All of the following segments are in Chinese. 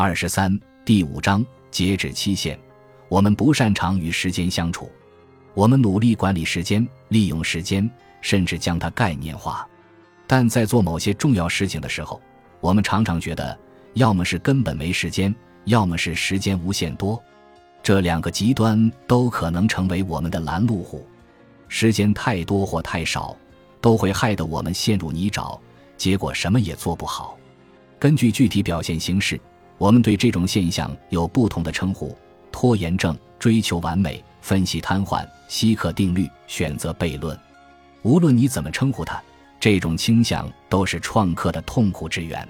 二十三第五章截止期限。我们不擅长与时间相处，我们努力管理时间，利用时间，甚至将它概念化。但在做某些重要事情的时候，我们常常觉得，要么是根本没时间，要么是时间无限多。这两个极端都可能成为我们的拦路虎。时间太多或太少，都会害得我们陷入泥沼，结果什么也做不好。根据具体表现形式，我们对这种现象有不同的称呼。拖延症、追求完美、分析瘫痪、希克定律、选择悖论，无论你怎么称呼它，这种倾向都是创客的痛苦之源。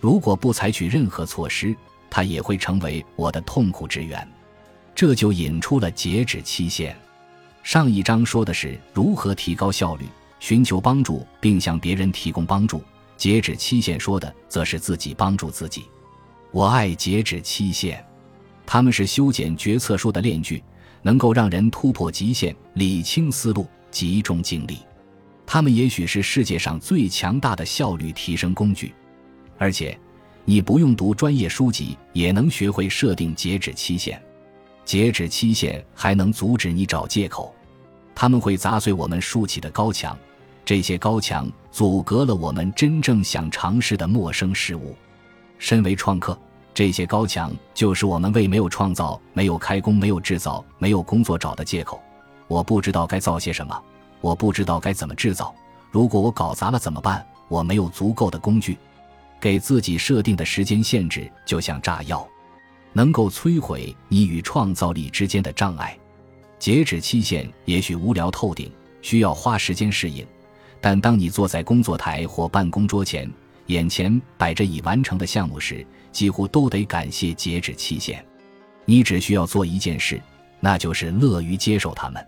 如果不采取任何措施，它也会成为我的痛苦之源。这就引出了截止期限。上一章说的是如何提高效率、寻求帮助并向别人提供帮助，截止期限说的则是自己帮助自己。我爱截止期限。他们是修剪决策树的链锯，能够让人突破极限、理清思路、集中精力。他们也许是世界上最强大的效率提升工具。而且，你不用读专业书籍也能学会设定截止期限。截止期限还能阻止你找借口。他们会砸碎我们竖起的高墙，这些高墙阻隔了我们真正想尝试的陌生事物。身为创客。这些高墙就是我们为没有创造、没有开工、没有制造、没有工作找的借口。我不知道该造些什么，我不知道该怎么制造。如果我搞砸了怎么办？我没有足够的工具。给自己设定的时间限制就像炸药，能够摧毁你与创造力之间的障碍。截止期限也许无聊透顶，需要花时间适应。但当你坐在工作台或办公桌前，眼前摆着已完成的项目时，几乎都得感谢截止期限。你只需要做一件事，那就是乐于接受它们。